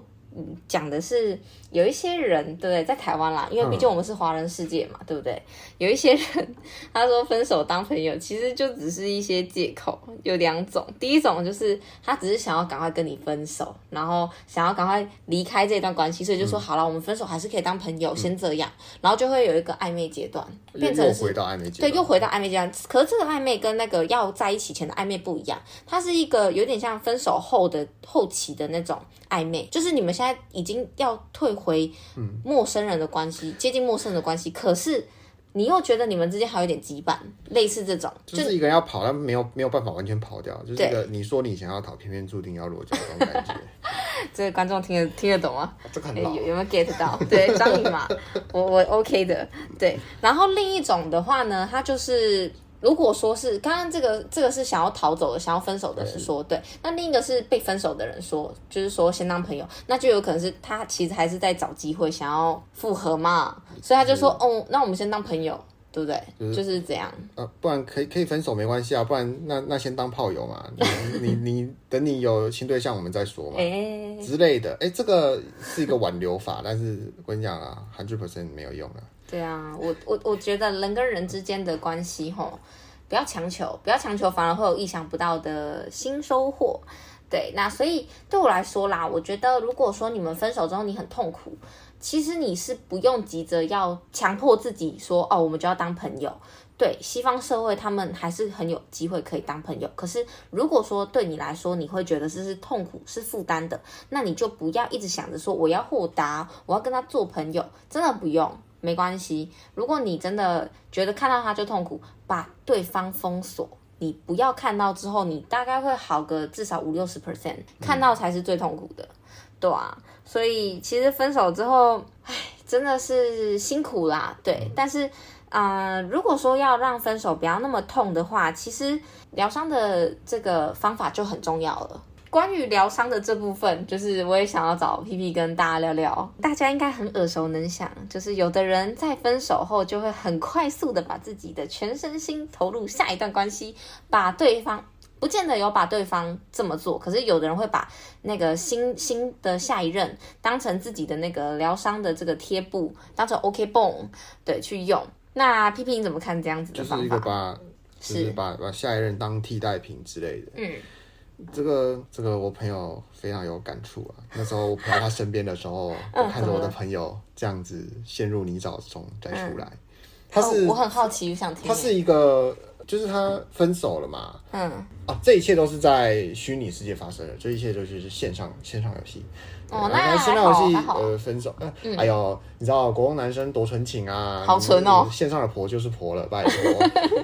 讲的是。有一些人，对不对？在台湾啦，因为毕竟我们是华人世界嘛，嗯、对不对？有一些人，他说分手当朋友，其实就只是一些借口。有两种，第一种就是他只是想要赶快跟你分手，然后想要赶快离开这段关系，所以就说、嗯、好了，我们分手还是可以当朋友，嗯、先这样，然后就会有一个暧昧阶段，变成是回到暧昧阶段，对，又回到暧昧阶段。可是这个暧昧跟那个要在一起前的暧昧不一样，它是一个有点像分手后的后期的那种暧昧，就是你们现在已经要退回。嗯。陌生人的关系，接近陌生人的关系，可是你又觉得你们之间还有点羁绊，类似这种，就是一个人要跑，但没有没有办法完全跑掉，就是一个你说你想要逃，偏偏注定要落脚这种感觉。这个观众听得听得懂吗？这个很老、欸、有有没有 get 到？对，张宇嘛，我我 OK 的。对，然后另一种的话呢，他就是。如果说是刚刚这个这个是想要逃走的、想要分手的人说对，那另一个是被分手的人说，就是说先当朋友，那就有可能是他其实还是在找机会想要复合嘛，所以他就说哦，那我们先当朋友，对不对？就是、就是这样。呃，不然可以可以分手没关系啊，不然那那先当炮友嘛，你 你，你等你有新对象我们再说嘛，欸、之类的。哎、欸，这个是一个挽留法，但是我跟你讲啊，hundred percent 没有用啊。对啊，我我我觉得人跟人之间的关系，吼，不要强求，不要强求，反而会有意想不到的新收获。对，那所以对我来说啦，我觉得如果说你们分手之后你很痛苦，其实你是不用急着要强迫自己说哦，我们就要当朋友。对，西方社会他们还是很有机会可以当朋友。可是如果说对你来说，你会觉得这是痛苦、是负担的，那你就不要一直想着说我要豁达，我要跟他做朋友，真的不用。没关系，如果你真的觉得看到他就痛苦，把对方封锁，你不要看到之后，你大概会好个至少五六十 percent，看到才是最痛苦的，对啊。所以其实分手之后，唉，真的是辛苦啦，对。但是，嗯、如果说要让分手不要那么痛的话，其实疗伤的这个方法就很重要了。关于疗伤的这部分，就是我也想要找 P P 跟大家聊聊。大家应该很耳熟能详，就是有的人在分手后就会很快速的把自己的全身心投入下一段关系，把对方不见得有把对方这么做，可是有的人会把那个新新的下一任当成自己的那个疗伤的这个贴布，当成 OK 绷，对，去用。那 P P 你怎么看这样子的方法？就是一个把，就是把把下一任当替代品之类的，嗯。这个这个我朋友非常有感触啊！那时候我陪在他身边的时候，我看着我的朋友这样子陷入泥沼中再出来。他是我很好奇，想听。他是一个，就是他分手了嘛？嗯啊，这一切都是在虚拟世界发生的，这一切就是线上线上游戏。哦，那线上游戏呃分手，哎呦，你知道国中男生多纯情啊？好纯哦！线上的婆就是婆了，拜托。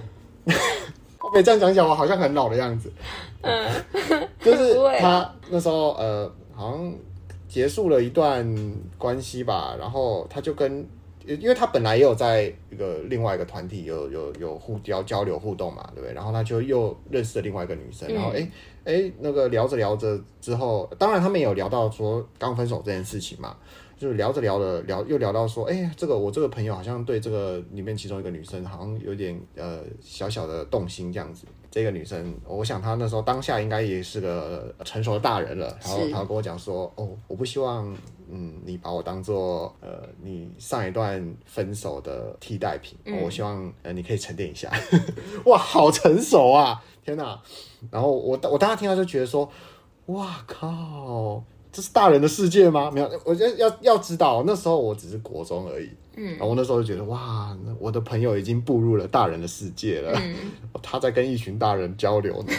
被这样讲起来，我好像很老的样子。嗯，就是 他那时候呃，好像结束了一段关系吧，然后他就跟，因为他本来也有在一个另外一个团体有有有互交交流互动嘛，对不对？然后他就又认识了另外一个女生，然后哎哎那个聊着聊着之后，当然他们也有聊到说刚分手这件事情嘛。就是聊着聊着聊，又聊到说，哎、欸，这个我这个朋友好像对这个里面其中一个女生好像有点呃小小的动心这样子。这个女生，我想她那时候当下应该也是个成熟的大人了。然后她跟我讲说，哦，我不希望嗯你把我当做呃你上一段分手的替代品。嗯、我希望呃你可以沉淀一下。哇，好成熟啊！天哪！然后我我当时听到就觉得说，哇靠！这是大人的世界吗？没有，我觉得要要知道，那时候我只是国中而已。嗯，然后我那时候就觉得，哇，我的朋友已经步入了大人的世界了。嗯，他在跟一群大人交流呢。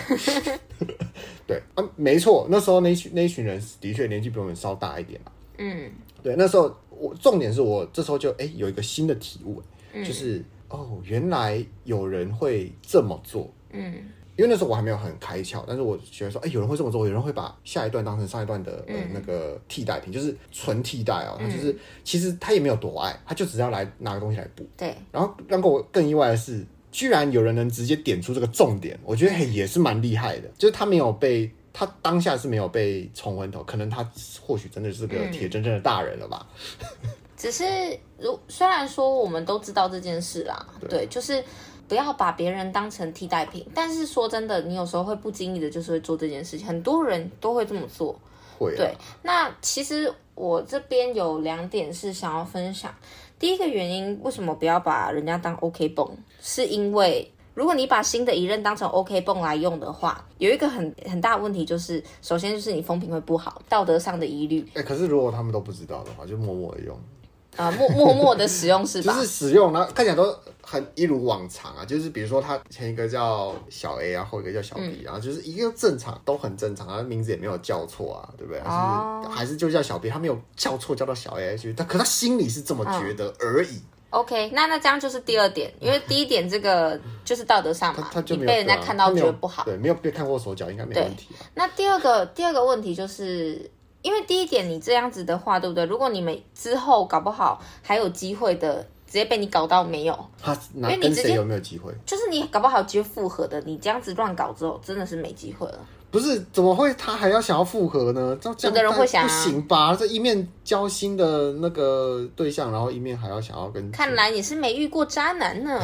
对啊，没错，那时候那群那群人的确年纪比我们稍大一点。嗯，对，那时候我重点是我这时候就哎有一个新的体悟，嗯，就是哦，原来有人会这么做。嗯。因为那时候我还没有很开窍，但是我觉得说，哎、欸，有人会这么做，有人会把下一段当成上一段的、嗯、呃那个替代品，就是纯替代哦。他就是、嗯、其实他也没有多爱，他就只要来拿个东西来补。对。然后让我更意外的是，居然有人能直接点出这个重点，我觉得嘿也是蛮厉害的。就是他没有被他当下是没有被冲昏头，可能他或许真的是个铁铮铮的大人了吧。只是如虽然说我们都知道这件事啦，对，对，就是不要把别人当成替代品。但是说真的，你有时候会不经意的，就是会做这件事情，很多人都会这么做。会、啊。对，那其实我这边有两点是想要分享。第一个原因，为什么不要把人家当 OK 绷？是因为如果你把新的一任当成 OK 绷来用的话，有一个很很大的问题，就是首先就是你风评会不好，道德上的疑虑。哎、欸，可是如果他们都不知道的话，就默默的用。啊，默默默的使用是吧？就是使用，然后看起来都很一如往常啊。就是比如说，他前一个叫小 A 啊，后一个叫小 B，然后就是一个正常，都很正常，他名字也没有叫错啊，对不对？哦、还是还是就叫小 B，他没有叫错，叫到小 A 去，他可他心里是这么觉得而已。哦、OK，那那这样就是第二点，因为第一点这个就是道德上嘛，他他就你被人家看到觉得不好，对，没有被看过手脚，应该没问题。那第二个第二个问题就是。因为第一点，你这样子的话，对不对？如果你们之后搞不好还有机会的，直接被你搞到没有，他因为你直接有没有机会？就是你搞不好有机会复合的，你这样子乱搞之后，真的是没机会了。不是，怎么会他还要想要复合呢？这样有的人会想、啊，不行吧？这一面交心的那个对象，然后一面还要想要跟……看来你是没遇过渣男呢。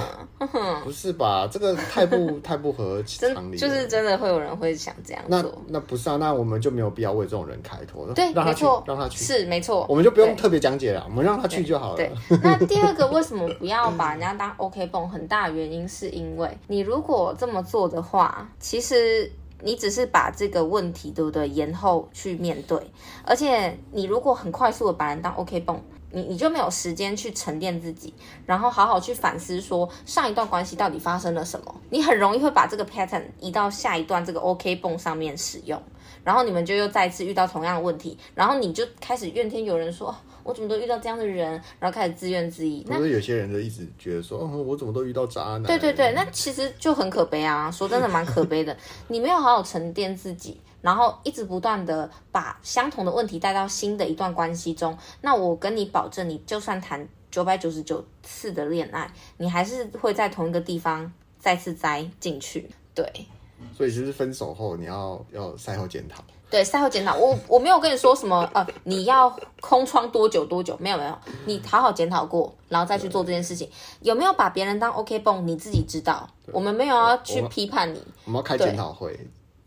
不是吧？这个太不 太不合常理。就是真的会有人会想这样做。那那不是啊？那我们就没有必要为这种人开脱。对，让他去，没错，让他去，是没错。我们就不用特别讲解了，我们让他去就好了。对。对那第二个，为什么不要把人家当 OK 绷？很大原因是因为你如果这么做的话，其实。你只是把这个问题，对不对？延后去面对，而且你如果很快速的把人当 OK 绷，你你就没有时间去沉淀自己，然后好好去反思说上一段关系到底发生了什么。你很容易会把这个 pattern 移到下一段这个 OK 绷上面使用，然后你们就又再次遇到同样的问题，然后你就开始怨天尤人说。我怎么都遇到这样的人，然后开始自怨自艾。那有些人就一直觉得说，哦，我怎么都遇到渣男。对对对，那其实就很可悲啊！说真的，蛮可悲的。你没有好好沉淀自己，然后一直不断的把相同的问题带到新的一段关系中。那我跟你保证，你就算谈九百九十九次的恋爱，你还是会在同一个地方再次栽进去。对。所以就是分手后，你要要赛后检讨。对，赛后检讨，我我没有跟你说什么，呃，你要空窗多久多久，没有没有，你好好检讨过，然后再去做这件事情，有没有把别人当 OK 绷，你自己知道，我们没有要去批判你，我们要开检讨会，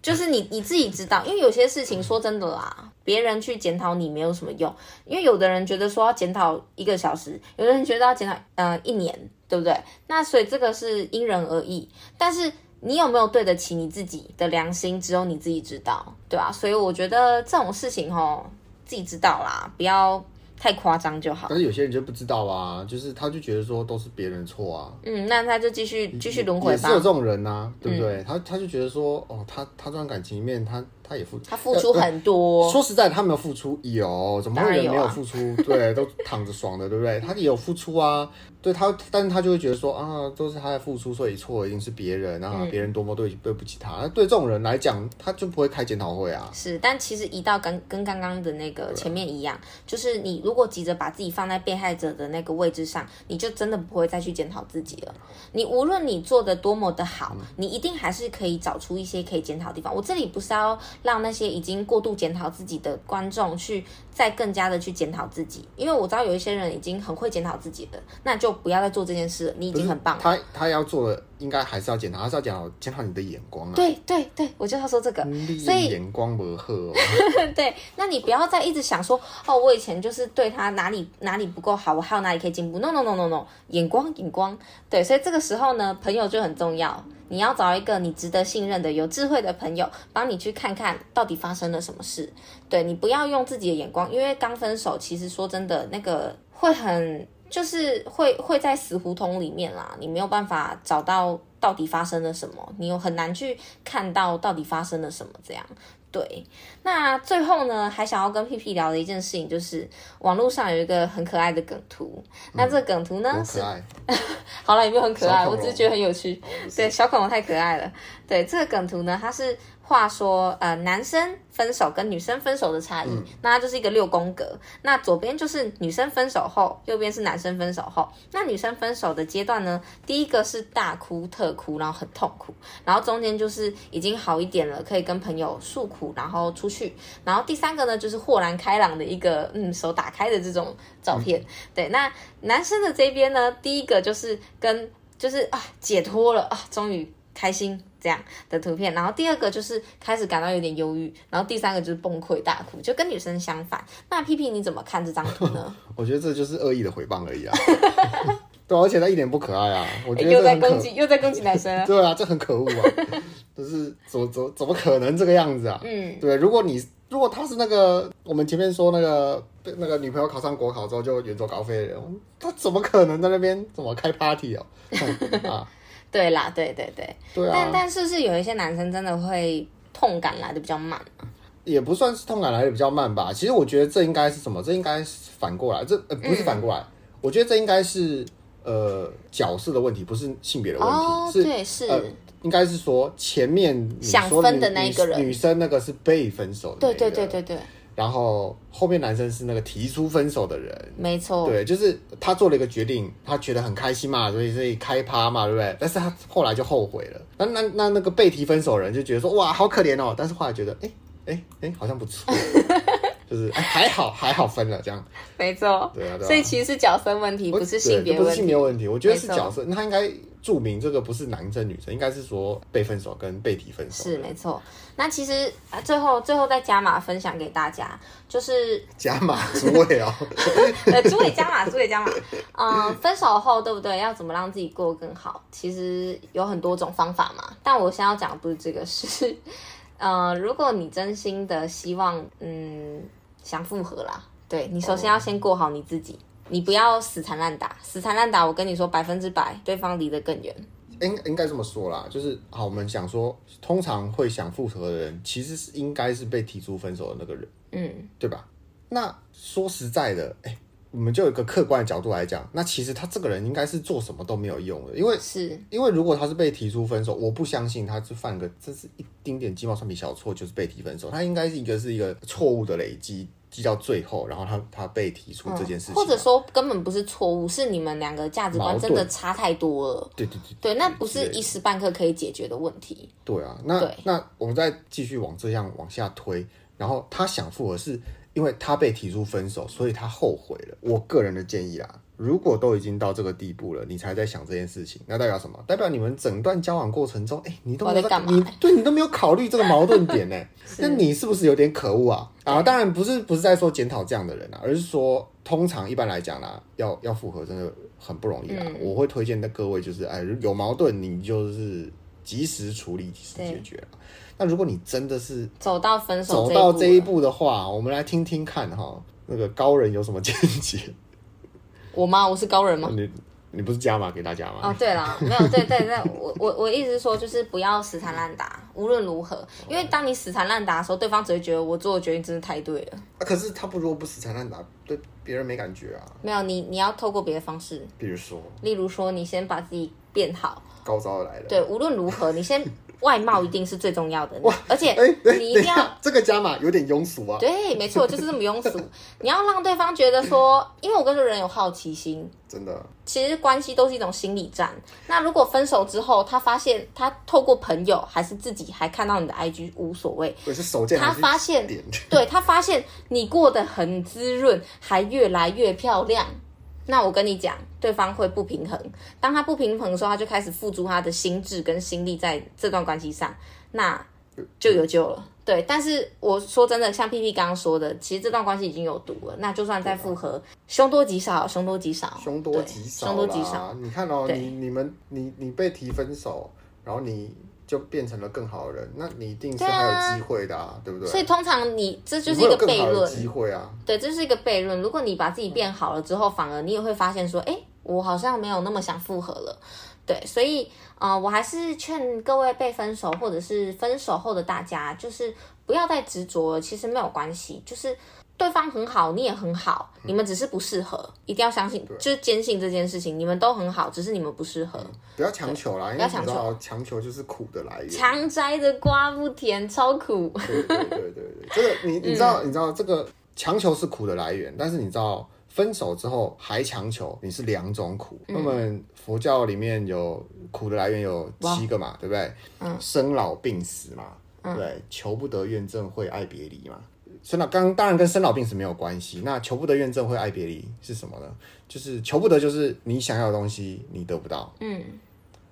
就是你你自己知道，因为有些事情说真的啦，别人去检讨你没有什么用，因为有的人觉得说要检讨一个小时，有的人觉得要检讨呃一年，对不对？那所以这个是因人而异，但是。你有没有对得起你自己的良心？只有你自己知道，对啊，所以我觉得这种事情吼，自己知道啦，不要太夸张就好。但是有些人就不知道啊，就是他就觉得说都是别人错啊。嗯，那他就继续继续轮回吧。也是有这种人啊，对不对？嗯、他他就觉得说，哦，他他这段感情里面他。他也付，他付出很多。呃、说实在，他没有付出，有怎么会有人没有付出？啊、对，都躺着爽的，对不对？他也有付出啊，对他，但是他就会觉得说啊，都是他在付出，所以错一定是别人啊，别、嗯、人多么对对不起他。对这种人来讲，他就不会开检讨会啊。是，但其实一到跟跟刚刚的那个前面一样，就是你如果急着把自己放在被害者的那个位置上，你就真的不会再去检讨自己了。你无论你做的多么的好，你一定还是可以找出一些可以检讨的地方。我这里不是要。让那些已经过度检讨自己的观众去再更加的去检讨自己，因为我知道有一些人已经很会检讨自己了，那就不要再做这件事了。你已经很棒了。他他要做的应该还是要检讨，还是要检讨检讨你的眼光啊。对对对，我就要说这个，所以眼光不合。对，那你不要再一直想说哦，我以前就是对他哪里哪里不够好，我还有哪里可以进步。No no no no no，眼光眼光。对，所以这个时候呢，朋友就很重要。你要找一个你值得信任的、有智慧的朋友，帮你去看看到底发生了什么事。对，你不要用自己的眼光，因为刚分手，其实说真的，那个会很，就是会会在死胡同里面啦，你没有办法找到到底发生了什么，你又很难去看到到底发生了什么这样。对，那最后呢，还想要跟屁屁聊的一件事情，就是网络上有一个很可爱的梗图。嗯、那这个梗图呢是，好了，有没有很可爱？我只是觉得很有趣。对，小恐龙太可爱了。对，这个梗图呢，它是。话说，呃，男生分手跟女生分手的差异，嗯、那它就是一个六宫格。那左边就是女生分手后，右边是男生分手后。那女生分手的阶段呢，第一个是大哭特哭，然后很痛苦，然后中间就是已经好一点了，可以跟朋友诉苦，然后出去。然后第三个呢，就是豁然开朗的一个，嗯，手打开的这种照片。嗯、对，那男生的这边呢，第一个就是跟就是啊解脱了啊，终于开心这样的图片。然后第二个就是开始感到有点忧郁，然后第三个就是崩溃大哭，就跟女生相反。那屁屁你怎么看这张图呢？我觉得这就是恶意的回谤而已啊。对，而且他一点不可爱啊！我觉得 又在攻击，又在攻击男生。对啊，这很可恶啊！就是怎么怎么怎么可能这个样子啊？嗯，对，如果你如果他是那个我们前面说那个那个女朋友考上国考之后就远走高飞的人，他怎么可能在那边怎么开 party 哦？啊，对啦，对对对，对啊。但但是是有一些男生真的会痛感来的比较慢，也不算是痛感来的比较慢吧。其实我觉得这应该是什么？这应该是反过来，这呃不是反过来，嗯、我觉得这应该是。呃，角色的问题不是性别的问题，哦、是对是、呃，应该是说前面想分的那一个人，女生那个是被分手的，对对对对对，然后后面男生是那个提出分手的人，没错，对，就是他做了一个决定，他觉得很开心嘛，所以所以开趴嘛，对不对？但是他后来就后悔了，那那那那个被提分手的人就觉得说哇好可怜哦，但是后来觉得哎哎哎好像不错。就是哎，还好还好分了这样，没错，对啊，对啊，所以其实是角色问题，不是性别问题，不是性别问题。我觉得是角色，他应该注明这个不是男生女生，应该是说被分手跟被提分手。是没错。那其实啊，最后最后再加码分享给大家，就是加码 诸位哦，呃，诸位加码，诸位加码。嗯，分手后对不对？要怎么让自己过得更好？其实有很多种方法嘛。但我现在要讲的不是这个，是呃，如果你真心的希望，嗯。想复合啦，对，你首先要先过好你自己，你不要死缠烂打，死缠烂打，我跟你说百分之百，对方离得更远。应应该这么说啦，就是好，我们想说，通常会想复合的人，其实是应该是被提出分手的那个人，嗯，对吧？那说实在的，哎、欸，我们就有一个客观的角度来讲，那其实他这个人应该是做什么都没有用的，因为是因为如果他是被提出分手，我不相信他是犯个这是一丁点鸡毛蒜皮小错就是被提分手，他应该是一个是一个错误的累积。记到最后，然后他他被提出这件事情，或者说根本不是错误，是你们两个价值观真的差太多了。对对对，对，那不是一时半刻可以解决的问题。对啊，那那我们再继续往这样往下推，然后他想复合是因为他被提出分手，所以他后悔了。我个人的建议啊。如果都已经到这个地步了，你才在想这件事情，那代表什么？代表你们整段交往过程中，哎、欸，你都没有，你对你都没有考虑这个矛盾点 呢？那你是不是有点可恶啊？啊，当然不是，不是在说检讨这样的人啊，而是说，通常一般来讲啦，要要复合真的很不容易啊。嗯、我会推荐的各位就是，哎，有矛盾你就是及时处理，及时解决。那如果你真的是走到分手走到这一步的话，我们来听听看哈，那个高人有什么见解？我吗？我是高人吗？你你不是加码给大家吗？哦，对了，没有，对对对，我我我意思是说，就是不要死缠烂打，无论如何，因为当你死缠烂打的时候，对方只会觉得我做的决定真的太对了。啊，可是他不如果不死缠烂打，对别人没感觉啊。没有，你你要透过别的方式，比如说，例如说，你先把自己变好，高招来了。对，无论如何，你先。外貌一定是最重要的，哇而且你一定要这个加码有点庸俗啊。对，没错，就是这么庸俗。你要让对方觉得说，因为我跟这个人有好奇心，真的。其实关系都是一种心理战。那如果分手之后，他发现他透过朋友还是自己还看到你的 IG 无所谓，是手贱，他发现，对，他发现你过得很滋润，还越来越漂亮。那我跟你讲，对方会不平衡。当他不平衡的时候，他就开始付出他的心智跟心力在这段关系上，那就有救了。对，但是我说真的，像 P P 刚刚说的，其实这段关系已经有毒了。那就算再复合，凶多吉少，凶多吉少，凶多吉少，凶多吉少。你看哦，你你们你你被提分手，然后你。就变成了更好的人，那你一定是还有机会的啊，对，不对？所以通常你这就是一个悖论，机会啊，对，这是一个悖论。如果你把自己变好了之后，嗯、反而你也会发现说，哎，我好像没有那么想复合了。对，所以啊、呃，我还是劝各位被分手或者是分手后的大家，就是不要再执着了，其实没有关系，就是。对方很好，你也很好，你们只是不适合，嗯、一定要相信，就是坚信这件事情，你们都很好，只是你们不适合。嗯、不要强求啦，不要强求，强求就是苦的来源。强摘的瓜不甜，超苦。对对对对对，这个你 你知道、嗯、你知道这个强求是苦的来源，但是你知道分手之后还强求，你是两种苦。嗯、那么佛教里面有苦的来源有七个嘛，哇对不对？嗯，生老病死嘛。嗯、对，求不得怨憎会爱别离嘛。生老刚当然跟生老病死没有关系。那求不得怨憎会爱别离是什么呢？就是求不得就是你想要的东西你得不到。嗯。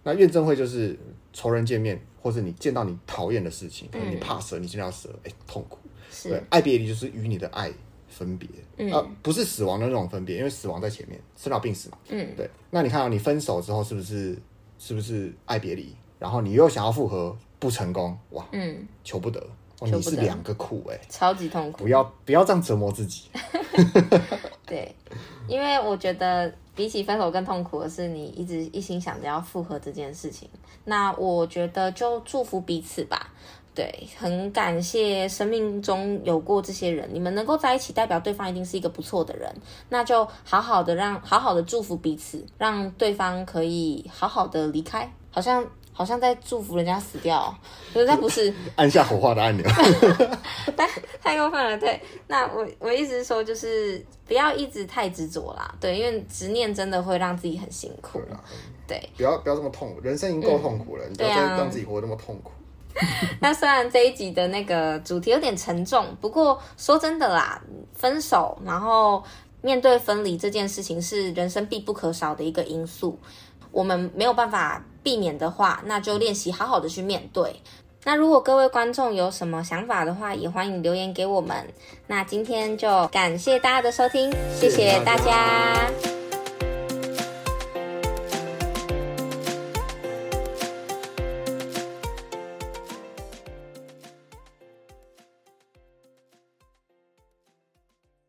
那怨憎会就是仇人见面，或是你见到你讨厌的事情，可能你怕蛇，你见到蛇，哎、欸，痛苦。是。对，爱别离就是与你的爱分别，嗯、呃，不是死亡的那种分别，因为死亡在前面，生老病死嘛。嗯。对。那你看啊你分手之后，是不是是不是爱别离？然后你又想要复合，不成功，哇，嗯，求不得。哦、你是两个苦哎、欸，超级痛苦！不要不要这样折磨自己。对，因为我觉得比起分手更痛苦的是，你一直一心想着要复合这件事情。那我觉得就祝福彼此吧。对，很感谢生命中有过这些人，你们能够在一起，代表对方一定是一个不错的人。那就好好的让好好的祝福彼此，让对方可以好好的离开，好像。好像在祝福人家死掉，可是他不是 按下火化的按钮，太太过分了。对，那我我意思是说，就是不要一直太执着啦。对，因为执念真的会让自己很辛苦。对，对，不要不要这么痛苦，人生已经够痛苦了，嗯、你不要再让自己活得那么痛苦。那虽然这一集的那个主题有点沉重，不过说真的啦，分手然后面对分离这件事情是人生必不可少的一个因素。我们没有办法避免的话，那就练习好好的去面对。那如果各位观众有什么想法的话，也欢迎留言给我们。那今天就感谢大家的收听，谢谢大家。